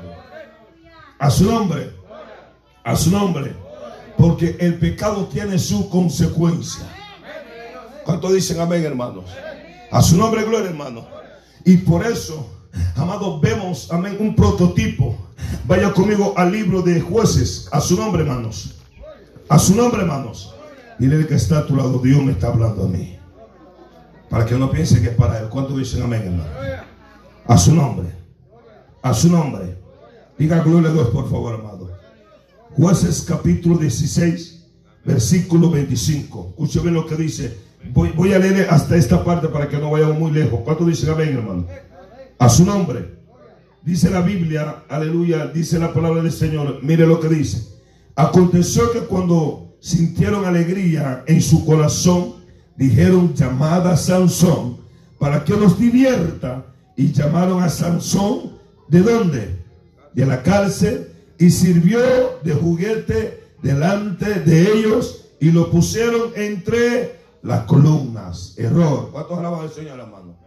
A su nombre. A su nombre. Porque el pecado tiene su consecuencia. ¿Cuánto dicen amén, hermanos? A su nombre, gloria, hermano. Y por eso Amados, vemos, amén, un prototipo. Vaya conmigo al libro de jueces. A su nombre, hermanos. A su nombre, hermanos. Dile que está a tu lado. Dios me está hablando a mí. Para que no piense que es para él. ¿Cuánto dicen amén, hermano? A su nombre. A su nombre. Diga gloria a Dios, por favor, amado. Jueces capítulo 16, versículo 25. Escuche bien lo que dice. Voy, a leer hasta esta parte para que no vayamos muy lejos. ¿Cuánto dicen amén, hermano? a su nombre. Dice la Biblia, aleluya, dice la palabra del Señor. Mire lo que dice. Aconteció que cuando sintieron alegría en su corazón, dijeron llamada a Sansón para que los divierta. Y llamaron a Sansón, ¿de dónde? De la cárcel. Y sirvió de juguete delante de ellos y lo pusieron entre las columnas. Error. ¿Cuántos alaban al Señor, hermano?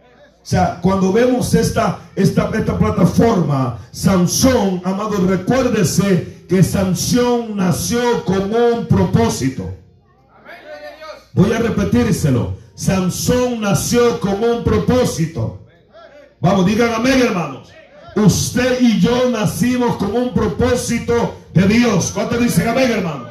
O sea, cuando vemos esta, esta, esta plataforma, Sansón, amado, recuérdese que Sansón nació con un propósito. Voy a repetírselo. Sansón nació con un propósito. Vamos, digan amén, hermanos. Usted y yo nacimos con un propósito de Dios. ¿Cuántos dicen amén, hermanos?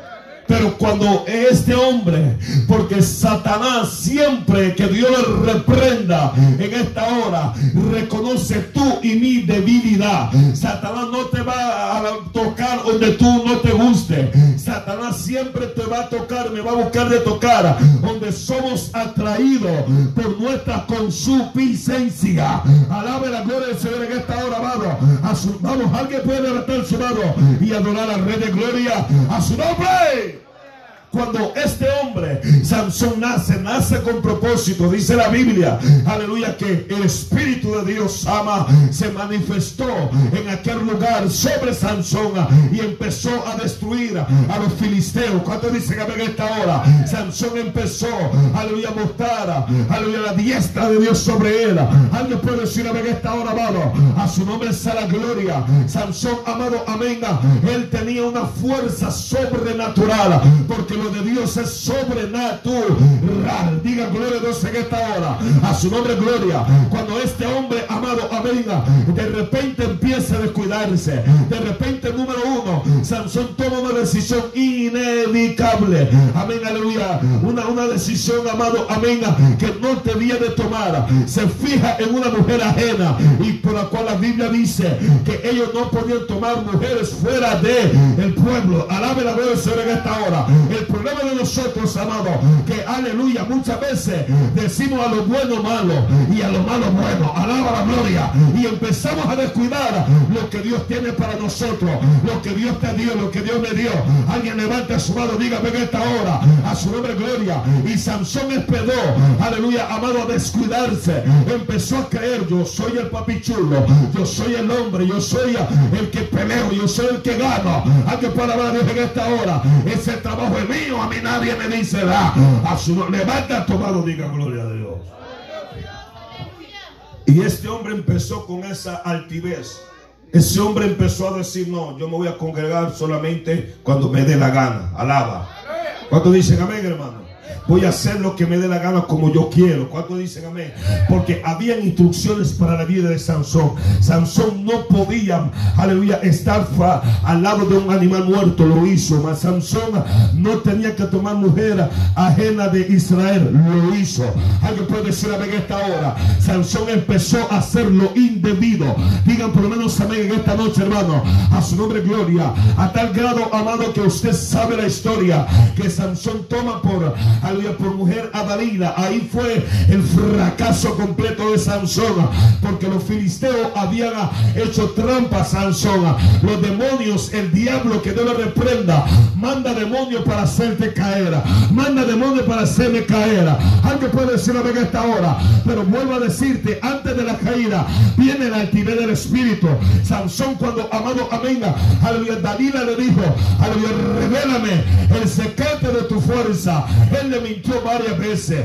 Pero cuando este hombre, porque Satanás siempre que Dios le reprenda en esta hora, reconoce tú y mi debilidad. Satanás no te va a tocar donde tú no te guste. Satanás siempre te va a tocar, me va a buscar de tocar donde somos atraídos por nuestra consuficiencia. Alabe la gloria del Señor en esta hora, amado. vamos, alguien puede levantar su mano y adorar al Rey de Gloria a su nombre. Cuando este hombre, Sansón, nace, nace con propósito, dice la Biblia, aleluya, que el Espíritu de Dios ama, se manifestó en aquel lugar sobre Sansón y empezó a destruir a los filisteos. ¿Cuánto dicen en esta hora? Sansón empezó, aleluya, a mostrar, aleluya, la diestra de Dios sobre él. Alguien puede decir en esta hora, amado, a su nombre sea gloria. Sansón, amado, amén. Él tenía una fuerza sobrenatural porque lo de Dios es sobrenatural. Diga gloria a Dios en esta hora. A su nombre gloria. Cuando este hombre amado, amén, de repente empieza a descuidarse. De repente, número uno, Sansón toma una decisión inevitable. Amén, aleluya. Una, una decisión, amado, amén, que no debía de tomar. Se fija en una mujer ajena y por la cual la Biblia dice que ellos no podían tomar mujeres fuera de el pueblo. Alabe la del Señor en esta hora. El problema de nosotros, amado, que aleluya, muchas veces decimos a lo bueno malo y a lo malo bueno. Alaba la gloria. Y empezamos a descuidar lo que Dios tiene para nosotros, lo que Dios te dio, lo que Dios me dio. Alguien levante su mano, dígame en esta hora, a su nombre gloria. Y Sansón espedó, aleluya, amado, a descuidarse. Empezó a creer, yo soy el papichulo, yo soy el hombre, yo soy el que peleo, yo soy el que gano. Alguien puede hablar a Dios en esta hora. Ese trabajo es mío, a mí nadie me dice da. A su levanta tu mano, diga gloria a Dios. Y este hombre empezó con esa altivez. Ese hombre empezó a decir, no, yo me voy a congregar solamente cuando me dé la gana. Alaba. ¿Cuántos dicen amén, hermano? Voy a hacer lo que me dé la gana como yo quiero. ¿Cuántos dicen amén? Porque habían instrucciones para la vida de Sansón. Sansón no podía, aleluya, estar al lado de un animal muerto. Lo hizo. Mas Sansón no tenía que tomar mujer ajena de Israel. Lo hizo. Alguien puede decir amén en esta hora. Sansón empezó a hacer lo indebido. Digan por lo menos amén en esta noche, hermano. A su nombre, gloria. A tal grado, amado, que usted sabe la historia que Sansón toma por por mujer a Dalila. Ahí fue el fracaso completo de Sansón, porque los filisteos habían hecho trampa a Sansón. Los demonios, el diablo que Dios lo reprenda, manda demonios para hacerte caer. Manda demonios para hacerme caer. Alguien puede decirlo en esta hora, pero vuelvo a decirte, antes de la caída viene la altivez del espíritu. Sansón cuando amado amén, aleluya, Dalila le dijo, aleluya, revélame el secreto de tu fuerza. Le mintió varias veces.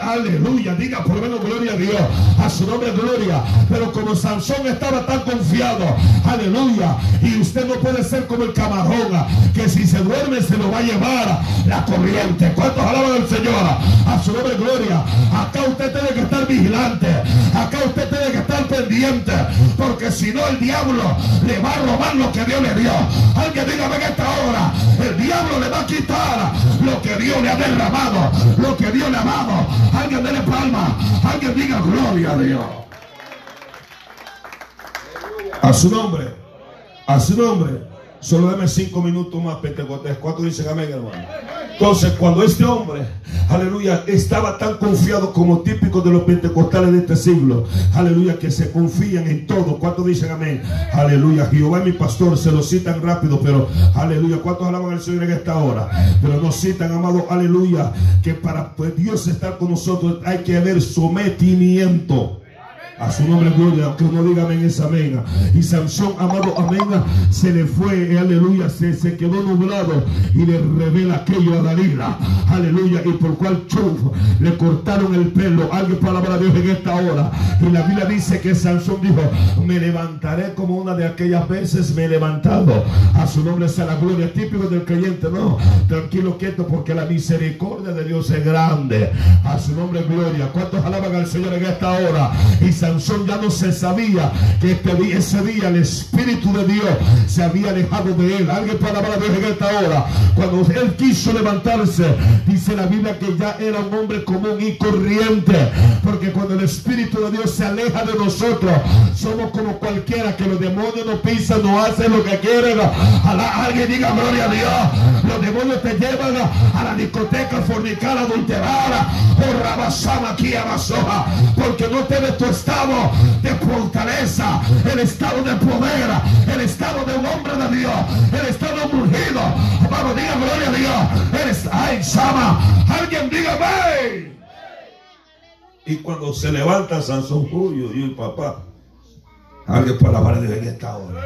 aleluya, diga por lo menos gloria a Dios. A su nombre gloria. Pero como Sansón estaba tan confiado, aleluya. Y usted no puede ser como el camarón, que si se duerme se lo va a llevar la corriente. ¿Cuántos alaban al Señor? A su nombre gloria. Acá usted tiene que estar vigilante. Acá usted tiene que estar pendiente. Porque si no el diablo le va a robar lo que Dios le dio. Alguien dígame en esta hora. El diablo le va a quitar lo que Dios le ha derramado lo que Dios le ha dado. Alguien dele palma, alguien diga gloria a Dios. A su nombre, a su nombre. Solo dame cinco minutos más, Pentecostés. ¿Cuánto dicen amén, hermano? Entonces, cuando este hombre, aleluya, estaba tan confiado como típico de los pentecostales de este siglo, aleluya, que se confían en todo. ¿Cuánto dicen amén? Aleluya. Jehová mi pastor, se lo citan rápido, pero aleluya. ¿Cuántos alaban al Señor en esta hora? Pero nos citan, amado, aleluya, que para pues, Dios estar con nosotros hay que haber sometimiento. A su nombre gloria, aunque uno diga amén es amén. Y Sansón, amado, amén, se le fue, aleluya, se, se quedó nublado y le revela aquello a Dalila. Aleluya, y por cual chuf, le cortaron el pelo. Alguien palabra a Dios en esta hora. Y la Biblia dice que Sansón dijo, me levantaré como una de aquellas veces me he levantado. A su nombre sea la gloria, típico del creyente, no. Tranquilo, quieto, porque la misericordia de Dios es grande. A su nombre gloria. ¿Cuántos alaban al Señor en esta hora? Y Sansón ya no se sabía que este ese día el Espíritu de Dios se había alejado de él. Alguien para hablar de en esta hora. Cuando él quiso levantarse, dice la Biblia que ya era un hombre común y corriente. Porque cuando el Espíritu de Dios se aleja de nosotros, somos como cualquiera que los demonios no pisan, no hacen lo que quieren. alguien diga gloria a Dios. Los demonios te llevan a, la discoteca, fornicar, adulterar, o rabasama aquí a porque no te tu estado de fortaleza, el estado de poder, el estado de un hombre de Dios, el estado ungido. Vamos, diga gloria a Dios. Eres, ay, Sama, alguien diga, ve. Y cuando se levanta Sansón, uy, uy, papá, alguien para la de en esta hora.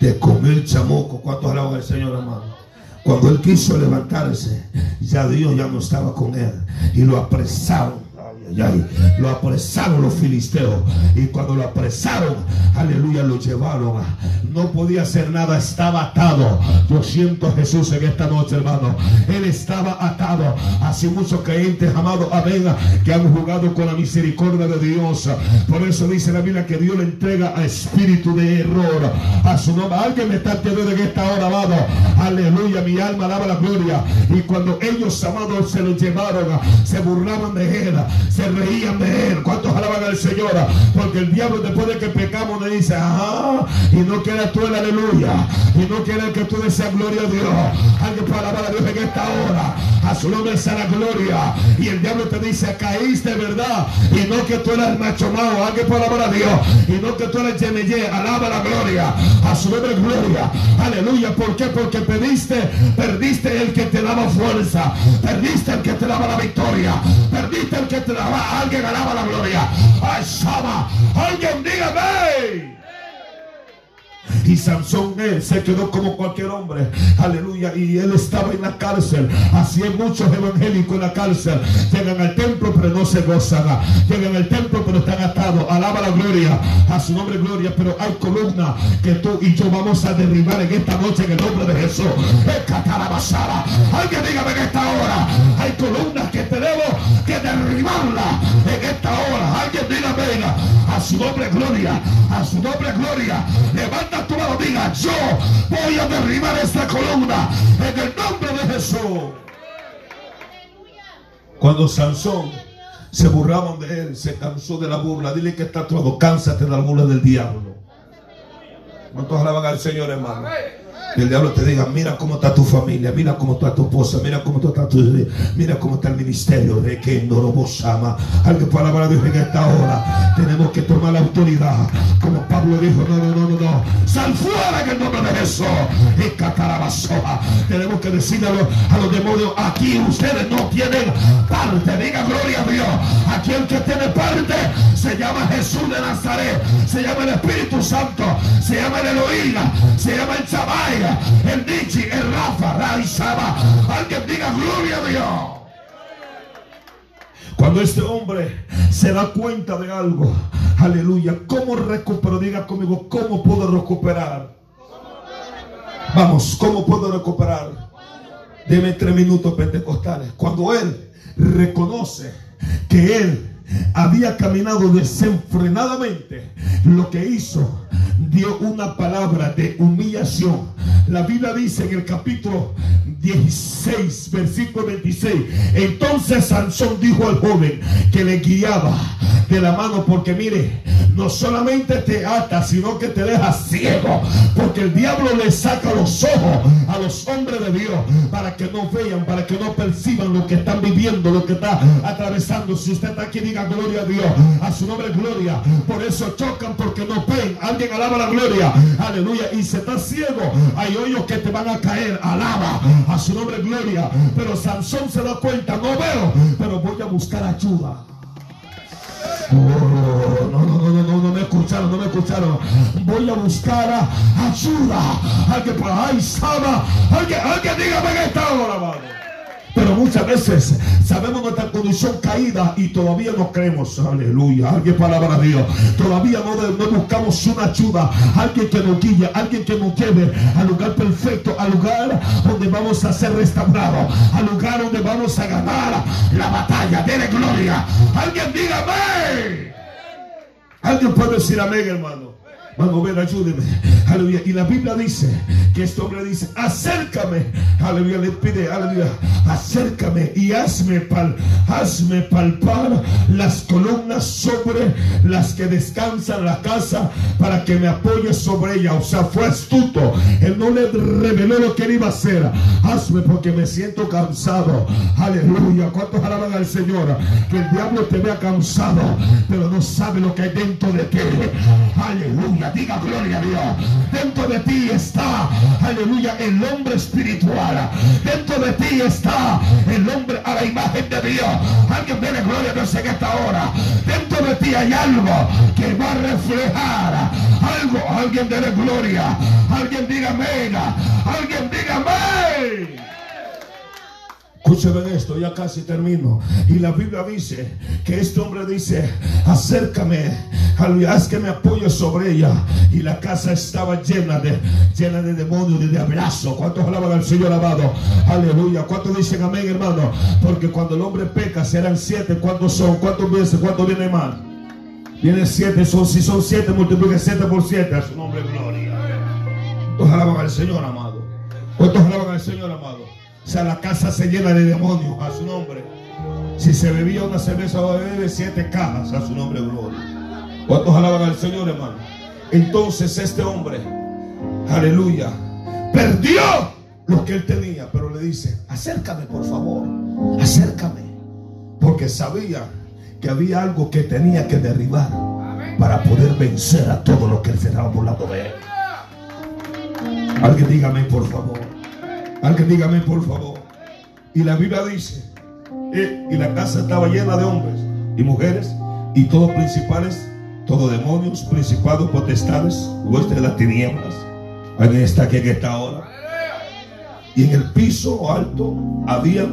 Te comió el chamoco. ¿Cuántos alaban al Señor, hermano? Cuando él quiso levantarse, ya Dios ya no estaba con él y lo apresaron lo apresaron los filisteos. Y cuando lo apresaron, aleluya, lo llevaron. No podía hacer nada, estaba atado. Yo siento a Jesús en esta noche, hermano. Él estaba atado. Así muchos creyentes, amados, amén, que han jugado con la misericordia de Dios. Por eso dice la Biblia que Dios le entrega a espíritu de error. A su nombre. Alguien me está entendiendo en esta hora, amado. Aleluya, mi alma daba la gloria. Y cuando ellos, amados, se lo llevaron, se burlaban de él reían de él. ¿Cuántos alaban al Señor? Porque el diablo después de que pecamos le dice, ajá, y no queda tú el aleluya, y no quiere que tú deseas gloria a Dios. Alguien para alabar a Dios en esta hora. A su nombre será gloria. Y el diablo te dice, caíste, ¿verdad? Y no que tú eres el macho malo. Alguien para alabar a Dios. Y no que tú eres Yemeye. Alaba la gloria. A su nombre gloria. Aleluya. ¿Por? Porque perdiste, perdiste el que te daba fuerza. Perdiste el que te daba la victoria. Perdiste el que te daba alguien alaba la gloria. Ay, Sama, alguien dígame. Y Sansón él se quedó como cualquier hombre. Aleluya. Y él estaba en la cárcel. Así hay muchos evangélicos en la cárcel. Llegan al templo pero no se gozan. Llegan al templo pero están atados. Alaba la gloria. A su nombre gloria. Pero hay columnas que tú y yo vamos a derribar en esta noche en el nombre de Jesús. Alguien dígame en esta hora. Hay columnas que tenemos que derribarla en esta hora. Alguien venga. A su nombre gloria. A su nombre gloria. Levanta tu mano. Diga yo voy a derribar esta columna en el nombre de Jesús. Cuando Sansón se burlaban de él, se cansó de la burla. Dile que está todo, cánsate de la burla del diablo. ¿Cuántos alaban al Señor, hermano? El diablo te diga, mira cómo está tu familia, mira cómo está tu esposa, mira cómo está tu mira cómo está el ministerio de que no lo ama. Alguien palabra de Dios en esta hora. Tenemos que tomar la autoridad. Como Pablo dijo, no, no, no, no, no. Sal fuera en el nombre de Jesús. Y Tenemos que decirle a los, a los demonios, aquí ustedes no tienen parte. Diga gloria a Dios. Aquí el que tiene parte se llama Jesús de Nazaret. Se llama el Espíritu Santo. Se llama el Elohim. Se llama el Chabay el Nietzsche, el Rafa, Raizaba. Alguien diga gloria a Dios. Cuando este hombre se da cuenta de algo, aleluya, ¿cómo recupero? Diga conmigo, ¿cómo puedo recuperar? Vamos, ¿cómo puedo recuperar? Deme tres minutos pentecostales. Cuando él reconoce que él había caminado desenfrenadamente, lo que hizo dio una palabra de humillación. La Biblia dice en el capítulo 16, versículo 26, entonces Sansón dijo al joven que le guiaba de la mano, porque mire, no solamente te ata, sino que te deja ciego, porque el diablo le saca los ojos a los hombres de Dios para que no vean, para que no perciban lo que están viviendo, lo que está atravesando. Si usted está aquí, diga gloria a Dios, a su nombre gloria. Por eso chocan porque no ven. Alguien alaba la gloria, aleluya. Y se está ciego, hay hoyos que te van a caer, alaba a su nombre gloria. Pero Sansón se da cuenta, no veo, pero voy a buscar ayuda. Oh, no, no, no, no, no, me escucharon, no me escucharon. Voy a buscar ayuda. Alguien por ahí sabe. Alguien, alguien dígame que está ahora, Pero muchas veces sabemos nuestra condición caída y todavía no creemos. Aleluya. Alguien palabra de Dios. Todavía no, buscamos una ayuda. Alguien que nos guíe, alguien que nos lleve al lugar perfecto, al lugar donde vamos a ser restaurados, al lugar donde vamos a ganar la batalla. Dele gloria. Alguien dígame. Alguien puede decir amén, hermano. Vamos a ver, ayúdeme. Aleluya. Y la Biblia dice que este hombre dice, acércame. Aleluya. Le pide, aleluya. Acércame y hazme, pal, hazme palpar las columnas sobre las que descansa la casa para que me apoye sobre ella. O sea, fue astuto. Él no le reveló lo que él iba a hacer. Hazme porque me siento cansado. Aleluya. ¿Cuántos alaban al Señor? Que el diablo te vea cansado, pero no sabe lo que hay dentro de ti. Aleluya diga gloria a Dios. Dentro de ti está, aleluya, el hombre espiritual. Dentro de ti está el hombre a la imagen de Dios. Alguien viene gloria a Dios en esta hora. Dentro de ti hay algo que va a reflejar algo. Alguien dele gloria. Alguien diga amén. Alguien diga amén. Escúcheme esto, ya casi termino. Y la Biblia dice que este hombre dice, acércame, haz que me apoye sobre ella. Y la casa estaba llena de, llena de demonios, de diablazo. ¿Cuántos alaban al Señor amado? Aleluya. ¿Cuántos dicen amén, hermano? Porque cuando el hombre peca, serán siete. ¿Cuántos son? ¿Cuántos vienen? ¿Cuántos vienen más? Vienen siete. Son, si son siete, multiplique siete por siete. A su nombre, gloria. ¿Cuántos alaban al Señor amado? ¿Cuántos alaban al Señor amado? O sea, la casa se llena de demonios a su nombre. Si se bebía una cerveza, va a siete cajas a su nombre, gloria. ¿Cuántos alaban al Señor, hermano? Entonces este hombre, aleluya, perdió lo que él tenía, pero le dice, acércame por favor, acércame. Porque sabía que había algo que tenía que derribar para poder vencer a todo lo que se estaba burlando de él. Alguien dígame por favor. Alguien dígame por favor. Y la Biblia dice, eh, y la casa estaba llena de hombres y mujeres y todos principales, todos demonios, principados, potestades, huestes de las tinieblas. Alguien está aquí en esta hora. Y en el piso alto había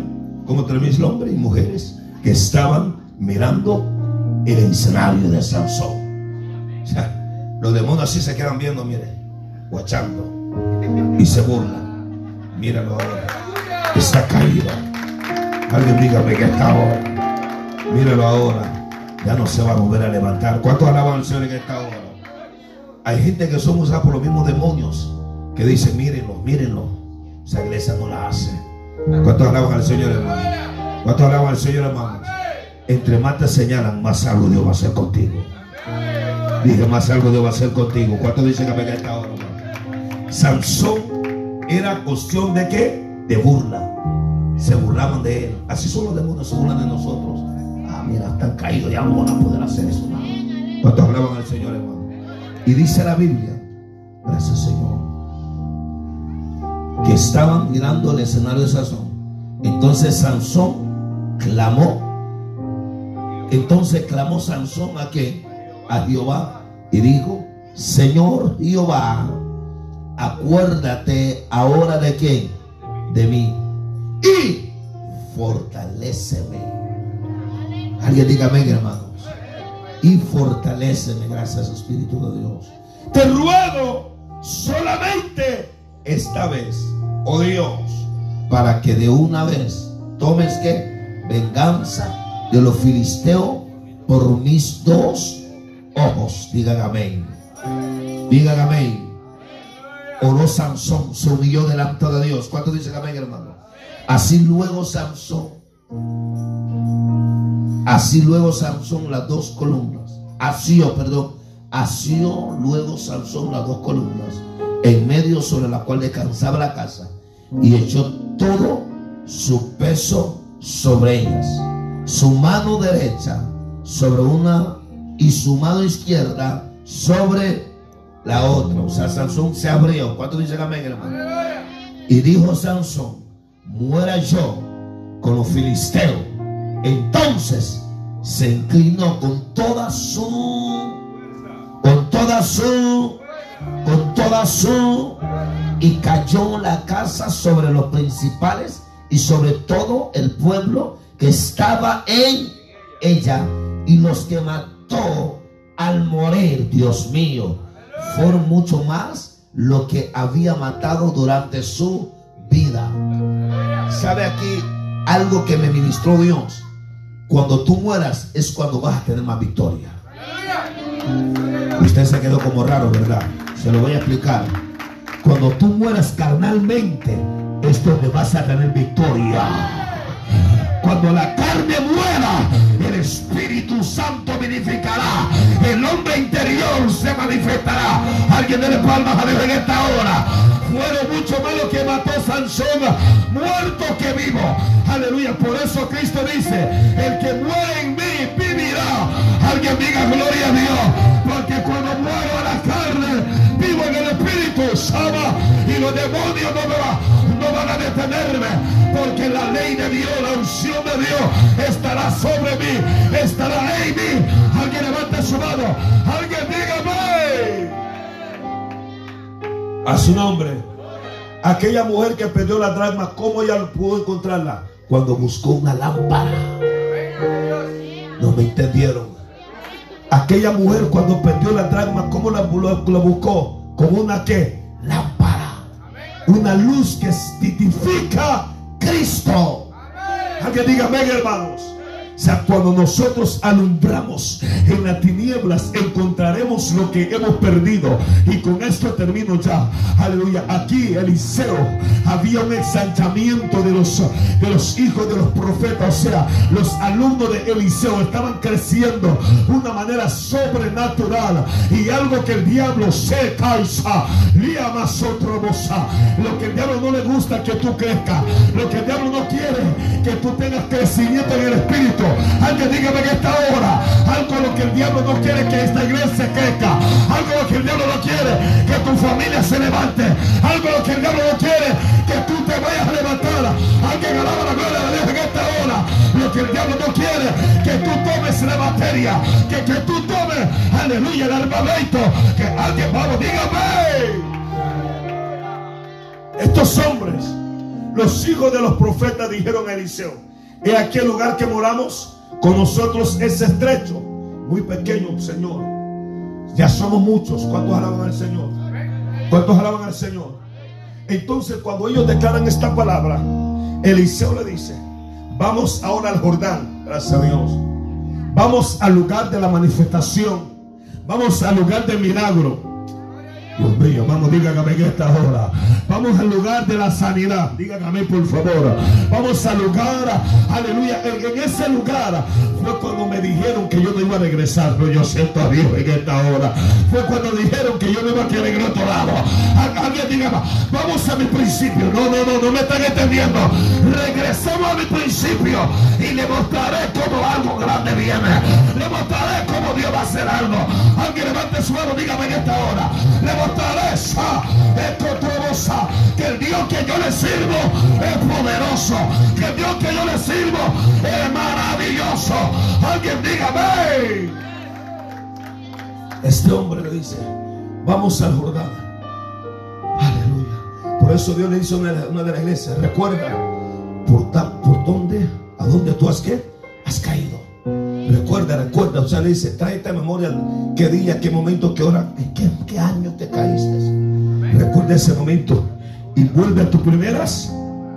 como tres mil hombres y mujeres que estaban mirando el escenario de Sansón. O sea, los demonios así se quedan viendo, mire, guachando. Y se burlan. Míralo ahora. Está caído. Alguien dígame que está ahora. Míralo ahora. Ya no se va a volver a levantar. ¿Cuántos alaban al Señor en esta hora? Hay gente que son usados por los mismos demonios que dicen, mírenlo, mírenlo. Esa iglesia no la hace. ¿Cuántos alaban al Señor, hermano? ¿Cuántos alaban al Señor, hermano? Entre más te señalan, más algo Dios va a hacer contigo. Dije, más algo Dios va a hacer contigo. ¿Cuántos dicen que me esta ahora, hermano? Sansón era cuestión de qué? De burla. Se burlaban de él. Así son los demonios, se burlan de nosotros. Ah, mira, están caídos, ya no van a poder hacer eso. ¿Cuántos hablaban al Señor, hermano? Y dice la Biblia, gracias Señor, que estaban mirando el escenario de Sansón. Entonces Sansón clamó. Entonces clamó Sansón a qué? A Jehová y dijo, Señor Jehová, acuérdate ahora de quién? De mí. Y fortaleceme. Alguien dígame, hermanos. Y fortaleceme, gracias Espíritu de Dios. Te ruego solamente esta vez, oh Dios, para que de una vez tomes que venganza de los filisteos por mis dos ojos. Digan amén. Digan amén. Oró Sansón, se humilló delante de Dios. ¿Cuánto dicen amén, hermano? Así luego Sansón, así luego Sansón las dos columnas, así, oh, perdón, asió luego Sansón las dos columnas en medio sobre la cual descansaba la casa y echó todo su peso sobre ellas, su mano derecha sobre una y su mano izquierda sobre la otra. O sea, Sansón se abrió. ¿Cuánto dice amén, hermano? Y dijo Sansón, muera yo con los filisteos. Entonces se inclinó con toda su, con toda su, con toda su, y cayó la casa sobre los principales y sobre todo el pueblo que estaba en ella y los que mató al morir, Dios mío, fueron mucho más lo que había matado durante su vida. ¿Sabe aquí algo que me ministró Dios? Cuando tú mueras es cuando vas a tener más victoria. Usted se quedó como raro, ¿verdad? Se lo voy a explicar. Cuando tú mueras carnalmente es donde vas a tener victoria. Cuando la carne muera, el Espíritu Santo vivificará. El hombre interior se manifestará. Alguien de palmas a Dios en esta hora. Fueron mucho más lo que mató Sansón, muerto que vivo. Aleluya. Por eso Cristo dice, el que muere en mí vivirá. Alguien diga gloria a Dios. Porque cuando muero a la carne, vivo en el Espíritu. Sama y los demonios no me van no van a detenerme, porque la ley de Dios, la unción de Dios estará sobre mí, estará en mí. Alguien levante su mano, alguien dígame. A su nombre. Aquella mujer que perdió la dragma, ¿cómo ella pudo encontrarla? Cuando buscó una lámpara. No me entendieron. Aquella mujer cuando perdió la dragma, ¿cómo la, buscó? Con una que lámpara una luz que titifica Cristo. Alguien diga amén, hermanos. O sea, cuando nosotros alumbramos en las tinieblas, encontraremos lo que hemos perdido. Y con esto termino ya. Aleluya. Aquí, Eliseo, había un ensanchamiento de los, de los hijos de los profetas. O sea, los alumnos de Eliseo estaban creciendo de una manera sobrenatural. Y algo que el diablo se causa, más otro Lo que el diablo no le gusta que tú crezcas. Lo que el diablo no quiere que tú tengas crecimiento en el espíritu. Alguien dígame que esta hora, algo lo que el diablo no quiere que esta iglesia crezca, algo lo que el diablo no quiere que tu familia se levante, algo lo que el diablo no quiere que tú te vayas a levantar. Alguien alaba la gloria de Dios en esta hora. Lo que el diablo no quiere que tú tomes la materia, que, que tú tomes, aleluya, el armamento, que alguien, vamos, dígame. Estos hombres, los hijos de los profetas, dijeron a Eliseo, he aquí el lugar que moramos, con nosotros es estrecho, muy pequeño, Señor. Ya somos muchos. ¿Cuántos alaban al Señor? ¿Cuántos alaban al Señor? Entonces, cuando ellos declaran esta palabra, Eliseo le dice, vamos ahora al Jordán, gracias a Dios. Vamos al lugar de la manifestación. Vamos al lugar del milagro. Dios mío, vamos, dígame en esta hora. Vamos al lugar de la sanidad. Dígame por favor. Vamos al lugar, aleluya. En, ese lugar fue cuando me dijeron que yo no iba a regresar. Pero yo siento a Dios en esta hora. Fue cuando dijeron que yo no iba a quedar en otro lado. Alguien diga, vamos a mi principio. No, no, no, no me están entendiendo. Regresamos a mi principio y le mostraré cómo algo grande viene. Le mostraré cómo Dios va a hacer algo. Alguien levante su mano, dígame en esta hora. Le fortaleza, que el Dios que yo le sirvo es poderoso, que el Dios que yo le sirvo es maravilloso. Alguien dígame. Este hombre le dice, vamos al Jordán. Aleluya. Por eso Dios le dice a una, de las iglesias, recuerda, por, por dónde, a dónde tú has, ¿qué? has caído. Recuerda, recuerda. O sea, le dice, trae esta memoria qué día, qué momento, qué hora, en qué, año te caíste. Recuerda ese momento y vuelve a tus primeras